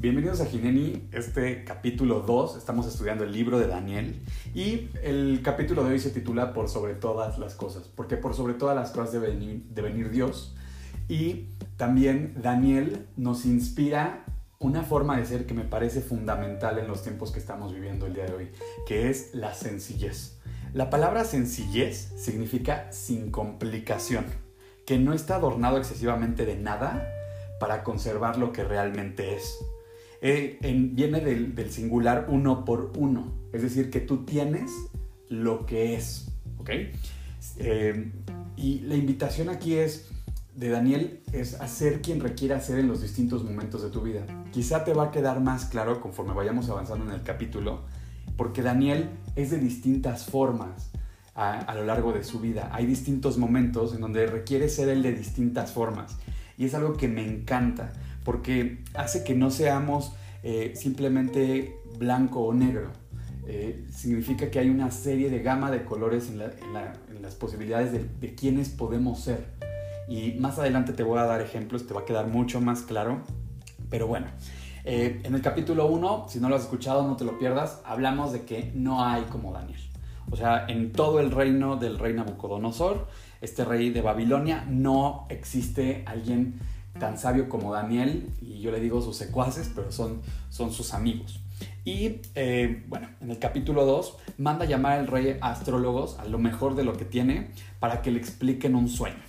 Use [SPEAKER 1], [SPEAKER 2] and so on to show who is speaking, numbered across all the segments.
[SPEAKER 1] Bienvenidos a Gineni, este capítulo 2, estamos estudiando el libro de Daniel y el capítulo de hoy se titula Por sobre todas las cosas, porque por sobre todas las cosas debe venir, debe venir Dios y también Daniel nos inspira una forma de ser que me parece fundamental en los tiempos que estamos viviendo el día de hoy, que es la sencillez. La palabra sencillez significa sin complicación, que no está adornado excesivamente de nada para conservar lo que realmente es. Eh, viene del, singular uno por uno, es decir, que tú tienes lo que es, ¿ok? Eh, y la invitación aquí es de Daniel es hacer quien requiera hacer en los distintos momentos de tu vida. Quizá te va a quedar más claro conforme vayamos avanzando en el capítulo, porque Daniel es de distintas formas a, a, lo largo de su vida. Hay distintos momentos en donde requiere ser él de distintas formas. Y es algo que me encanta, porque hace que no seamos eh, simplemente blanco o negro. Eh, significa que hay una serie de gama de colores en, las posibilidades de, de quiénes podemos ser. Y más adelante te voy a dar ejemplos, te va a quedar mucho más claro. Pero bueno, eh, en el capítulo 1, si no lo has escuchado, no te lo pierdas, hablamos de que no hay como Daniel. O sea, en todo el reino del rey Nabucodonosor, este rey de Babilonia, no existe alguien tan sabio como Daniel, y yo le digo sus secuaces, pero son, son sus amigos. Y eh, bueno, en el capítulo 2 manda llamar al rey a astrólogos, a lo mejor de lo que tiene, para que le expliquen un sueño.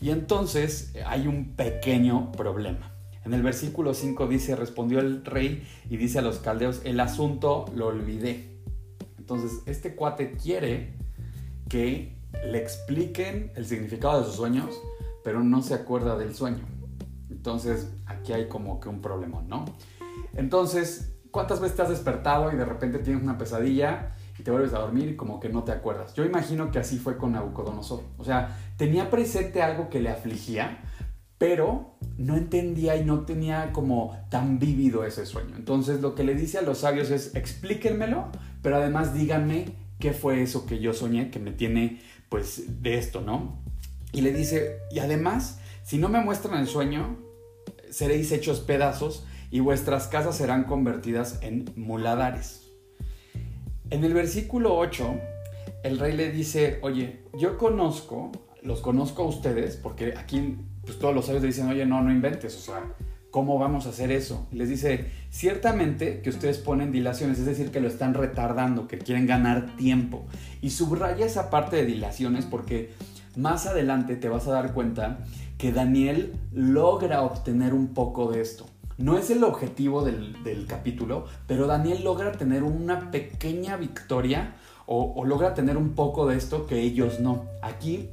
[SPEAKER 1] Y entonces eh, hay un pequeño problema. En el versículo 5 dice, respondió el rey y dice a los caldeos, el asunto lo olvidé. Entonces, este cuate quiere que le expliquen el significado de sus sueños, pero no se acuerda del sueño. Entonces, aquí hay como que un problema, ¿no? Entonces, ¿cuántas veces te has despertado y de repente tienes una pesadilla y te vuelves a dormir y como que no te acuerdas? Yo imagino que así fue con Nabucodonosor. O sea, tenía presente algo que le afligía, pero no entendía y no tenía como tan vívido ese sueño. Entonces, lo que le dice a los sabios es, explíquenmelo, pero además díganme qué fue eso que yo soñé que me tiene pues de esto, ¿no? Y le dice, y además, si no me muestran el sueño, seréis hechos pedazos y vuestras casas serán convertidas en muladares. En el versículo 8, el rey le dice, oye, yo conozco, los conozco a ustedes, porque aquí pues, todos los sabios le dicen, oye, no, no inventes, o sea, ¿cómo vamos a hacer eso? Les dice, ciertamente que ustedes ponen dilaciones, es decir, que lo están retardando, que quieren ganar tiempo. Y subraya esa parte de dilaciones porque más adelante te vas a dar cuenta que Daniel logra obtener un poco de esto. No es el objetivo del, capítulo, pero Daniel logra tener una pequeña victoria o, logra tener un poco de esto que ellos no. Aquí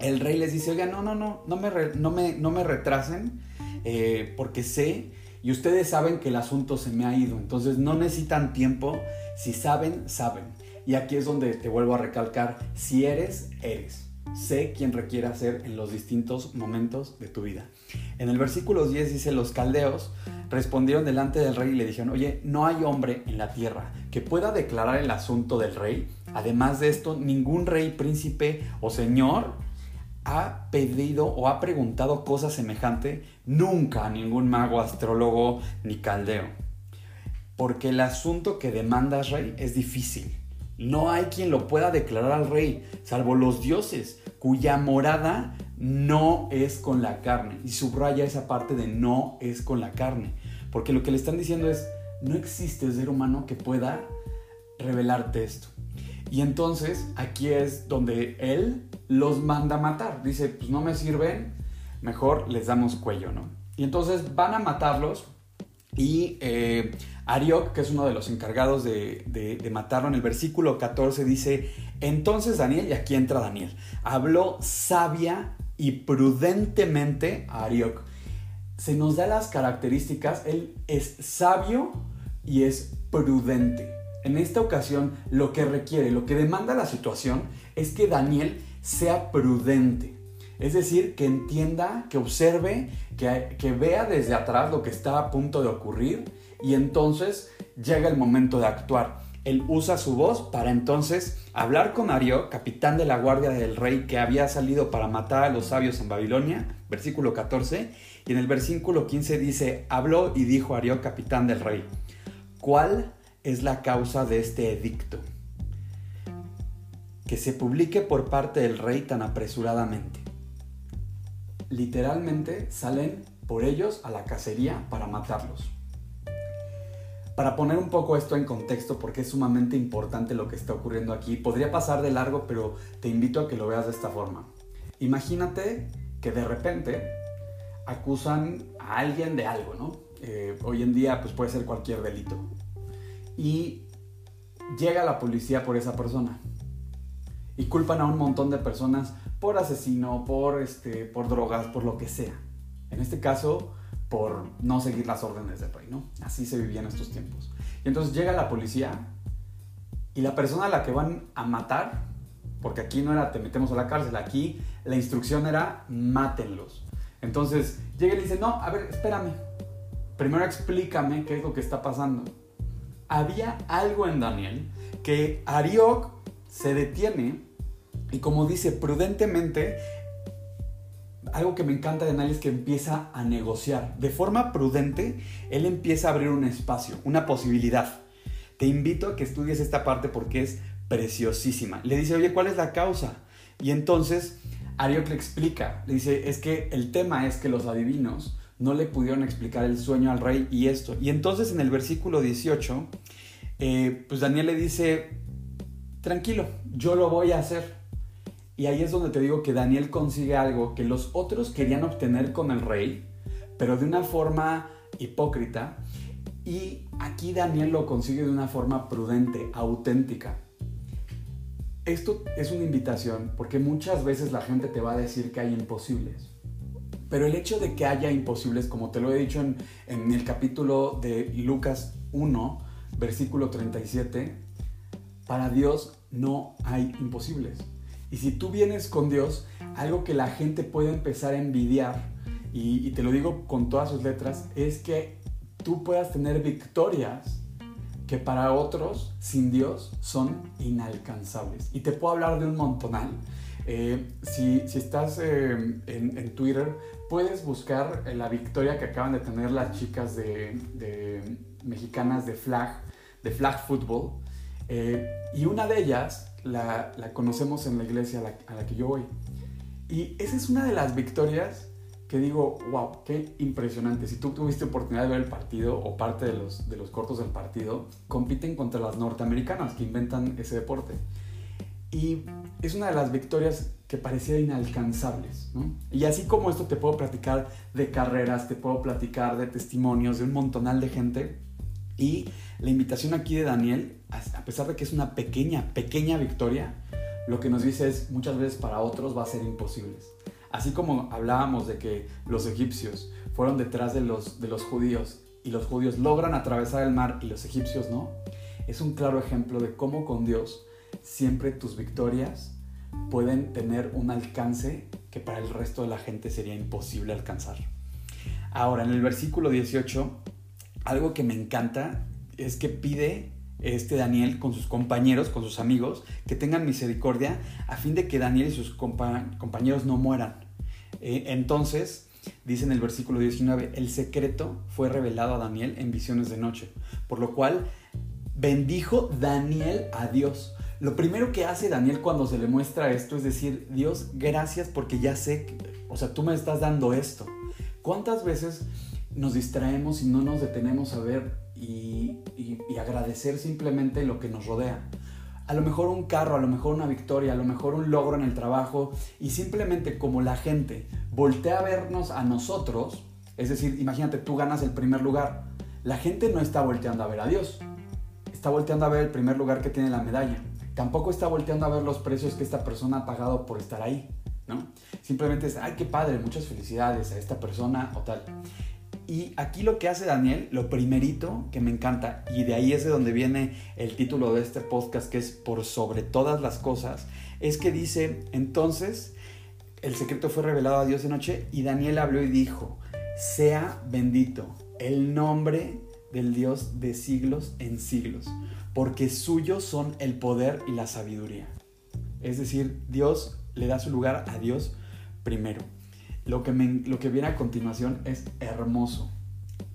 [SPEAKER 1] el rey les dice, oiga, no, no, no, no me, no me, no me retrasen eh, porque sé y ustedes saben que el asunto se me ha ido. Entonces no necesitan tiempo. Si saben, saben. Y aquí es donde te vuelvo a recalcar, si eres, eres. Sé quién requiere ser en los distintos momentos de tu vida. En el versículo 10 dice, los caldeos respondieron delante del rey y le dijeron, oye, no hay hombre en la tierra que pueda declarar el asunto del rey. Además de esto, ningún rey, príncipe o señor ha pedido o ha preguntado cosa semejante nunca a ningún mago, astrólogo ni caldeo. Porque el asunto que demandas, rey, es difícil. No hay quien lo pueda declarar al rey, salvo los dioses, cuya morada no es con la carne. Y subraya esa parte de no es con la carne. Porque lo que le están diciendo es, no existe ser humano que pueda revelarte esto. Y entonces aquí es donde él los manda a matar. Dice, pues no me sirven, mejor les damos cuello, ¿no? Y entonces van a matarlos y eh, Ariok, que es uno de los encargados de, de, matarlo, en el versículo 14 dice, entonces Daniel, y aquí entra Daniel, habló sabia y prudentemente a Ariok. Se nos da las características, él es sabio y es prudente. En esta ocasión, lo que requiere, lo que demanda la situación es que Daniel sea prudente. Es decir, que entienda, que observe, que, vea desde atrás lo que está a punto de ocurrir y entonces llega el momento de actuar. él usa su voz para entonces hablar con Ario, capitán de la guardia del rey que había salido para matar a los sabios en Babilonia, versículo 14, y en el versículo 15 dice, habló y dijo Ario, capitán del rey, ¿cuál es la causa de este edicto? Que se publique por parte del rey tan apresuradamente. Literalmente salen por ellos a la cacería para matarlos. Para poner un poco esto en contexto, porque es sumamente importante lo que está ocurriendo aquí, podría pasar de largo, pero te invito a que lo veas de esta forma. Imagínate que de repente acusan a alguien de algo, ¿no? Eh, hoy en día pues puede ser cualquier delito. Y llega la policía por esa persona. Y culpan a un montón de personas por asesino, por, este, por drogas, por lo que sea. En este caso, por no seguir las órdenes del rey, ¿no? Así se vivía en estos tiempos. Y entonces llega la policía y la persona a la que van a matar, porque aquí no era te metemos a la cárcel, aquí la instrucción era mátenlos. Entonces llega y le dice, no, a ver, espérame, primero explícame qué es lo que está pasando. Había algo en Daniel que Arioc se detiene y como dice prudentemente algo que me encanta de Daniel es que empieza a negociar. De forma prudente, él empieza a abrir un espacio, una posibilidad. Te invito a que estudies esta parte porque es preciosísima. Le dice, oye, ¿cuál es la causa? Y entonces Arioc le explica, le dice, es que el tema es que los adivinos no le pudieron explicar el sueño al rey y esto. Y entonces en el versículo 18, eh, pues Daniel le dice, tranquilo, yo lo voy a hacer. Y ahí es donde te digo que Daniel consigue algo que los otros querían obtener con el rey, pero de una forma hipócrita. Y aquí Daniel lo consigue de una forma prudente, auténtica. Esto es una invitación porque muchas veces la gente te va a decir que hay imposibles. Pero el hecho de que haya imposibles, como te lo he dicho en, el capítulo de Lucas 1, versículo 37, para Dios no hay imposibles. Y si tú vienes con Dios, algo que la gente puede empezar a envidiar, y, te lo digo con todas sus letras, es que tú puedas tener victorias que para otros, sin Dios, son inalcanzables. Y te puedo hablar de un montonal. Eh, si, estás eh, en, Twitter, puedes buscar la victoria que acaban de tener las chicas de, mexicanas de flag, de flag football. Eh, y una de ellas la, conocemos en la iglesia a la, que yo voy. Y esa es una de las victorias que digo, wow, qué impresionante. Si tú tuviste oportunidad de ver el partido o parte de los, de los cortos del partido, compiten contra las norteamericanas que inventan ese deporte. Y es una de las victorias que parecía inalcanzables. Y así como esto te puedo platicar de carreras, te puedo platicar de testimonios de un montonal de gente. Y la invitación aquí de Daniel a pesar de que es una pequeña, pequeña victoria, lo que nos dice es muchas veces para otros va a ser imposible. Así como hablábamos de que los egipcios fueron detrás de los, de los judíos y los judíos logran atravesar el mar y los egipcios no, es un claro ejemplo de cómo con Dios siempre tus victorias pueden tener un alcance que para el resto de la gente sería imposible alcanzar. Ahora, en el versículo 18, algo que me encanta es que pide este Daniel con sus compañeros, con sus amigos, que tengan misericordia a fin de que Daniel y sus compañeros no mueran. Eh, entonces, dice en el versículo 19, el secreto fue revelado a Daniel en visiones de noche, por lo cual bendijo Daniel a Dios. Lo primero que hace Daniel cuando se le muestra esto es decir, Dios, gracias porque ya sé, o sea, tú me estás dando esto. ¿Cuántas veces nos distraemos y no nos detenemos a ver y, agradecer simplemente lo que nos rodea. A lo mejor un carro, a lo mejor una victoria, a lo mejor un logro en el trabajo y simplemente como la gente voltea a vernos a nosotros, es decir, imagínate, tú ganas el primer lugar, la gente no está volteando a ver a Dios, está volteando a ver el primer lugar que tiene la medalla, tampoco está volteando a ver los precios que esta persona ha pagado por estar ahí, ¿no? Simplemente es, ay, qué padre, muchas felicidades a esta persona o tal. Y aquí lo que hace Daniel, lo primerito que me encanta, y de ahí es de donde viene el título de este podcast, que es por sobre todas las cosas, es que dice, entonces, el secreto fue revelado a Dios de noche y Daniel habló y dijo, sea bendito el nombre del Dios de siglos en siglos, porque suyos son el poder y la sabiduría. Es decir, Dios le da su lugar a Dios primero. Lo que, viene a continuación es hermoso.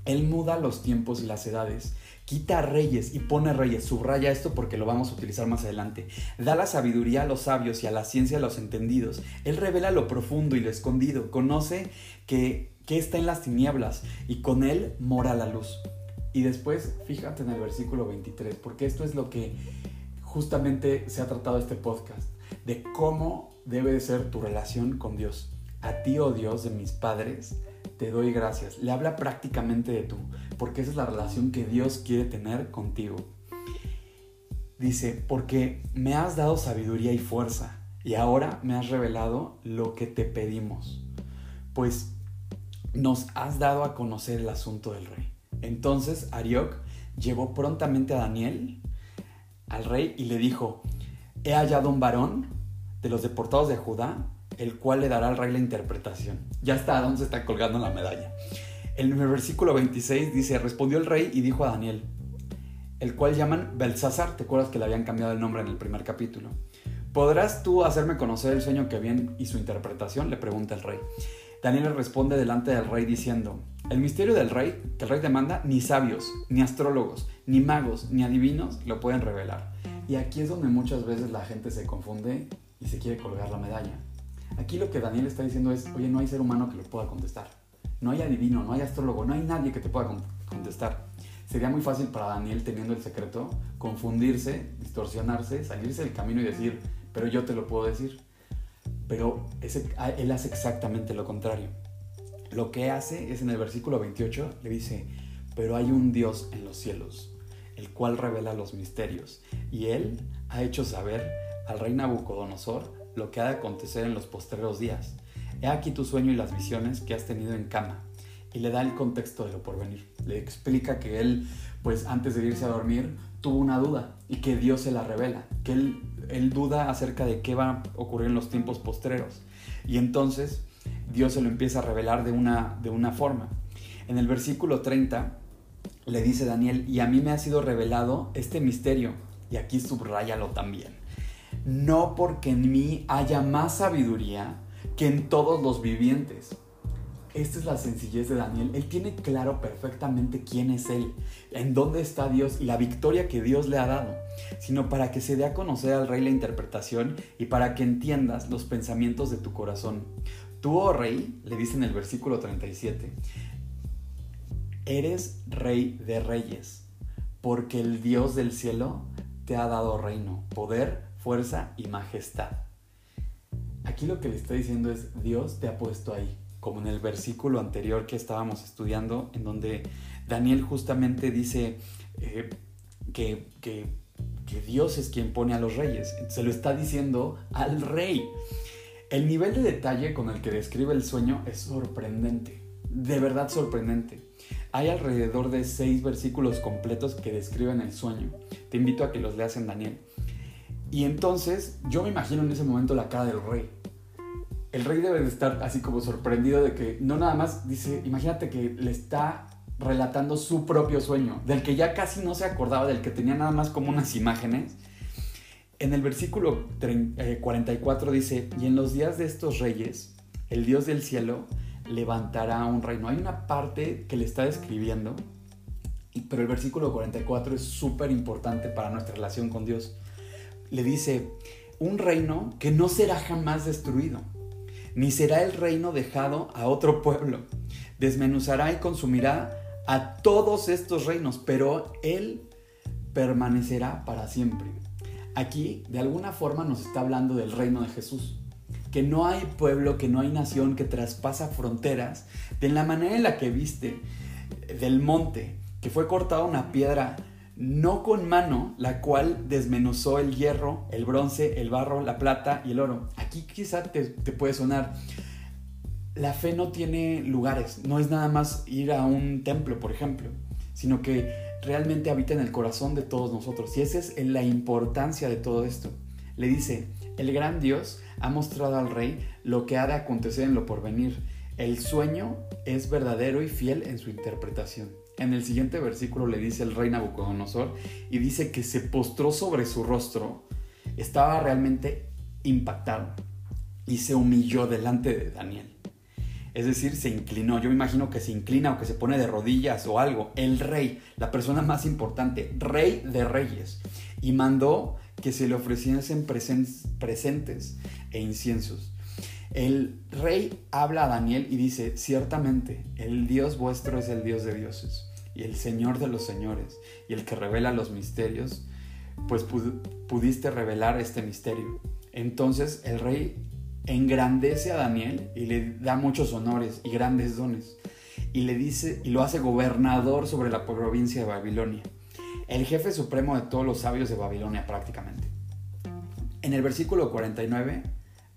[SPEAKER 1] Él muda los tiempos y las edades, quita reyes y pone reyes. Subraya esto porque lo vamos a utilizar más adelante. Da la sabiduría a los sabios y a la ciencia a los entendidos. Él revela lo profundo y lo escondido. Conoce que, que está en las tinieblas y con él mora la luz. Y después, fíjate en el versículo 23, porque esto es lo que justamente se ha tratado este podcast, de cómo debe de ser tu relación con Dios. A ti, oh Dios de mis padres, te doy gracias. Le habla prácticamente de tú, porque esa es la relación que Dios quiere tener contigo. Dice, porque me has dado sabiduría y fuerza, y ahora me has revelado lo que te pedimos, pues nos has dado a conocer el asunto del rey. Entonces Arioc llevó prontamente a Daniel al rey y le dijo, he hallado un varón de los deportados de Judá el cual le dará al rey la interpretación. Ya está, ¿dónde se está colgando la medalla? En el versículo 26 dice, respondió el rey y dijo a Daniel, el cual llaman Belsasar, ¿te acuerdas que le habían cambiado el nombre en el primer capítulo? ¿Podrás tú hacerme conocer el sueño que vi y su interpretación? Le pregunta el rey. Daniel responde delante del rey diciendo, el misterio del rey, que el rey demanda, ni sabios, ni astrólogos, ni magos, ni adivinos lo pueden revelar. Y aquí es donde muchas veces la gente se confunde y se quiere colgar la medalla. Aquí lo que Daniel está diciendo es, oye, no hay ser humano que lo pueda contestar. No hay adivino, no hay astrólogo, no hay nadie que te pueda contestar. Sería muy fácil para Daniel, teniendo el secreto, confundirse, distorsionarse, salirse del camino y decir, pero yo te lo puedo decir. Pero ese, él hace exactamente lo contrario. Lo que hace es en el versículo 28, le dice, pero hay un Dios en los cielos, el cual revela los misterios, y él ha hecho saber al rey Nabucodonosor lo que ha de acontecer en los postreros días. He aquí tu sueño y las visiones que has tenido en cama. Y le da el contexto de lo porvenir. Le explica que él, pues antes de irse a dormir, tuvo una duda y que Dios se la revela. Que él, él duda acerca de qué va a ocurrir en los tiempos postreros. Y entonces Dios se lo empieza a revelar de una, de una forma. En el versículo 30 le dice Daniel, y a mí me ha sido revelado este misterio. Y aquí subrayalo también no porque en mí haya más sabiduría que en todos los vivientes. Esta es la sencillez de Daniel. Él tiene claro perfectamente quién es Él, en dónde está Dios y la victoria que Dios le ha dado, sino para que se dé a conocer al rey la interpretación y para que entiendas los pensamientos de tu corazón. Tú, oh rey, le dice en el versículo 37, eres rey de reyes, porque el Dios del cielo te ha dado reino, poder, fuerza y majestad. Aquí lo que le está diciendo es, Dios te ha puesto ahí, como en el versículo anterior que estábamos estudiando, en donde Daniel justamente dice eh, que, que, que Dios es quien pone a los reyes. Se lo está diciendo al rey. El nivel de detalle con el que describe el sueño es sorprendente, de verdad sorprendente. Hay alrededor de seis versículos completos que describen el sueño. Te invito a que los leas en Daniel. Y entonces yo me imagino en ese momento la cara del rey. El rey debe de estar así como sorprendido de que no nada más dice, imagínate que le está relatando su propio sueño, del que ya casi no se acordaba, del que tenía nada más como unas imágenes. En el versículo 44 eh, dice, y en los días de estos reyes, el Dios del cielo levantará un reino. Hay una parte que le está describiendo, pero el versículo 44 es súper importante para nuestra relación con Dios le dice, un reino que no será jamás destruido, ni será el reino dejado a otro pueblo. Desmenuzará y consumirá a todos estos reinos, pero él permanecerá para siempre. Aquí, de alguna forma, nos está hablando del reino de Jesús. Que no hay pueblo, que no hay nación que traspasa fronteras de la manera en la que viste del monte, que fue cortada una piedra no con mano, la cual desmenuzó el hierro, el bronce, el barro, la plata y el oro. Aquí quizá te, puede sonar, la fe no tiene lugares, no es nada más ir a un templo, por ejemplo, sino que realmente habita en el corazón de todos nosotros. Y esa es la importancia de todo esto. Le dice, el gran Dios ha mostrado al rey lo que ha de acontecer en lo porvenir. El sueño es verdadero y fiel en su interpretación. En el siguiente versículo le dice el rey Nabucodonosor y dice que se postró sobre su rostro, estaba realmente impactado y se humilló delante de Daniel. Es decir, se inclinó. Yo me imagino que se inclina o que se pone de rodillas o algo. El rey, la persona más importante, rey de reyes. Y mandó que se le ofreciesen presentes e inciensos. El rey habla a Daniel y dice, ciertamente, el Dios vuestro es el Dios de dioses y el Señor de los señores y el que revela los misterios, pues pudiste revelar este misterio. Entonces el rey engrandece a Daniel y le da muchos honores y grandes dones y le dice y lo hace gobernador sobre la provincia de Babilonia, el jefe supremo de todos los sabios de Babilonia prácticamente. En el versículo 49,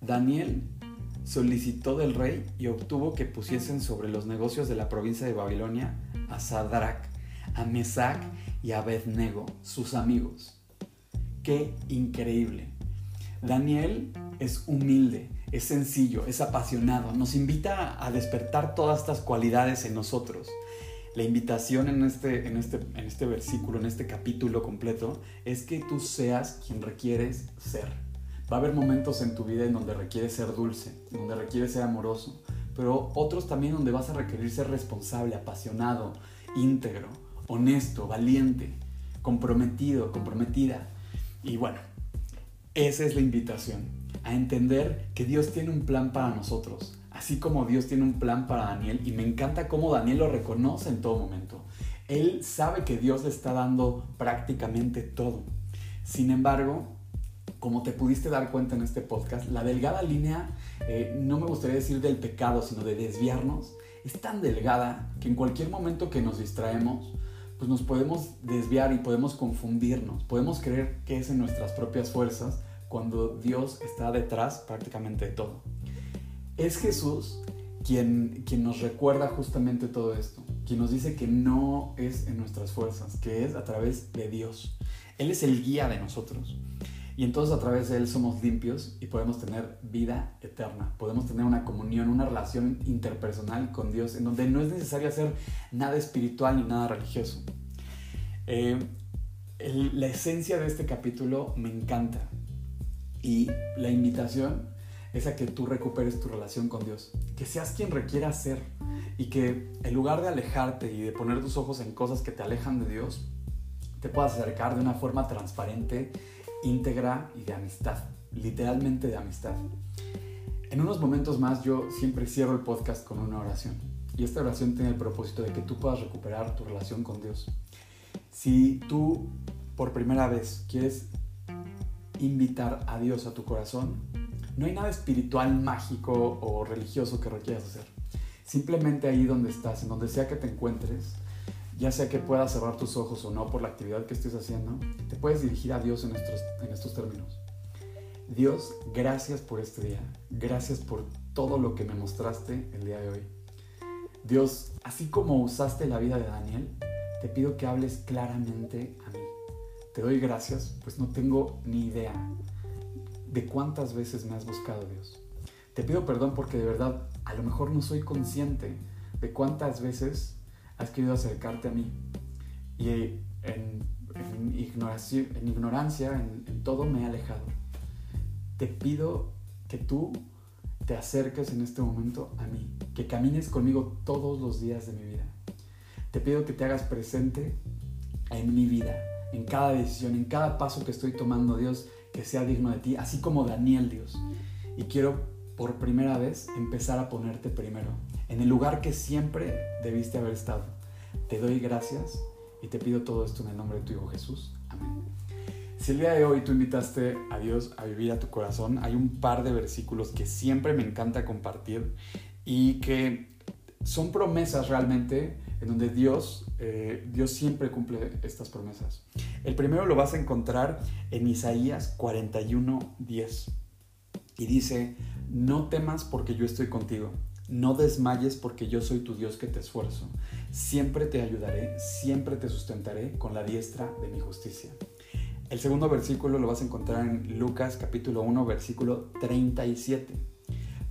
[SPEAKER 1] Daniel solicitó del rey y obtuvo que pusiesen sobre los negocios de la provincia de Babilonia a Sadrach, a Mesach y a Abednego, sus amigos. ¡Qué increíble! Daniel es humilde, es sencillo, es apasionado, nos invita a despertar todas estas cualidades en nosotros. La invitación en este, en este, en este versículo, en este capítulo completo, es que tú seas quien requieres ser Va a haber momentos en tu vida en donde requieres ser dulce, donde requieres ser amoroso, pero otros también donde vas a requerir ser responsable, apasionado, íntegro, honesto, valiente, comprometido, comprometida. Y bueno, esa es la invitación, a entender que Dios tiene un plan para nosotros, así como Dios tiene un plan para Daniel, y me encanta cómo Daniel lo reconoce en todo momento. Él sabe que Dios le está dando prácticamente todo. Sin embargo, como te pudiste dar cuenta en este podcast, la delgada línea, eh, no me gustaría decir del pecado, sino de desviarnos, es tan delgada que en cualquier momento que nos distraemos, pues nos podemos desviar y podemos confundirnos, podemos creer que es en nuestras propias fuerzas cuando Dios está detrás prácticamente de todo. Es Jesús quien, quien nos recuerda justamente todo esto, quien nos dice que no es en nuestras fuerzas, que es a través de Dios. Él es el guía de nosotros. Y entonces a través de Él somos limpios y podemos tener vida eterna. Podemos tener una comunión, una relación interpersonal con Dios en donde no es necesario hacer nada espiritual ni nada religioso. Eh, la esencia de este capítulo me encanta y la invitación es a que tú recuperes tu relación con Dios, que seas quien requiera ser y que en lugar de alejarte y de poner tus ojos en cosas que te alejan de Dios, te puedas acercar de una forma transparente íntegra y de amistad, literalmente de amistad. En unos momentos más yo siempre cierro el podcast con una oración y esta oración tiene el propósito de que tú puedas recuperar tu relación con Dios. Si tú por primera vez quieres invitar a Dios a tu corazón, no hay nada espiritual, mágico o religioso que requieras hacer. Simplemente ahí donde estás, en donde sea que te encuentres, ya sea que puedas cerrar tus ojos o no por la actividad que estés haciendo, te puedes dirigir a Dios en estos, en estos términos. Dios, gracias por este día. Gracias por todo lo que me mostraste el día de hoy. Dios, así como usaste la vida de Daniel, te pido que hables claramente a mí. Te doy gracias, pues no tengo ni idea de cuántas veces me has buscado, Dios. Te pido perdón porque de verdad a lo mejor no soy consciente de cuántas veces has querido acercarte a mí. Y en, ignorancia, en, todo me he alejado. Te pido que tú te acerques en este momento a mí, que camines conmigo todos los días de mi vida. Te pido que te hagas presente en mi vida, en cada decisión, en cada paso que estoy tomando, Dios, que sea digno de ti, así como Daniel, Dios. Y quiero por primera vez empezar a ponerte primero en el lugar que siempre debiste haber estado. Te doy gracias y te pido todo esto en el nombre de tu Hijo Jesús. Amén. Si el día de hoy tú invitaste a Dios a vivir a tu corazón, hay un par de versículos que siempre me encanta compartir y que son promesas realmente en donde Dios, eh, Dios siempre cumple estas promesas. El primero lo vas a encontrar en Isaías 41, 10 y dice, no temas porque yo estoy contigo no desmayes porque yo soy tu Dios que te esfuerzo. Siempre te ayudaré, siempre te sustentaré con la diestra de mi justicia. El segundo versículo lo vas a encontrar en Lucas capítulo 1 versículo 37.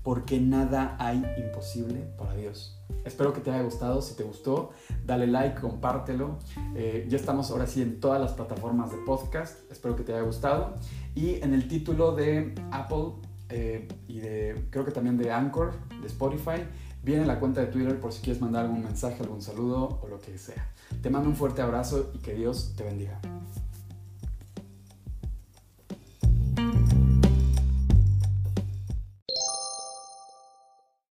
[SPEAKER 1] Porque nada hay imposible para Dios. Espero que te haya gustado. Si te gustó, dale like, compártelo. Eh, ya estamos ahora sí en todas las plataformas de podcast. Espero que te haya gustado. Y en el título de Apple eh, y de, creo que también de Anchor, de Spotify, viene la cuenta de Twitter por si quieres mandar algún mensaje, algún saludo o lo que sea. Te mando un fuerte abrazo y que Dios te bendiga.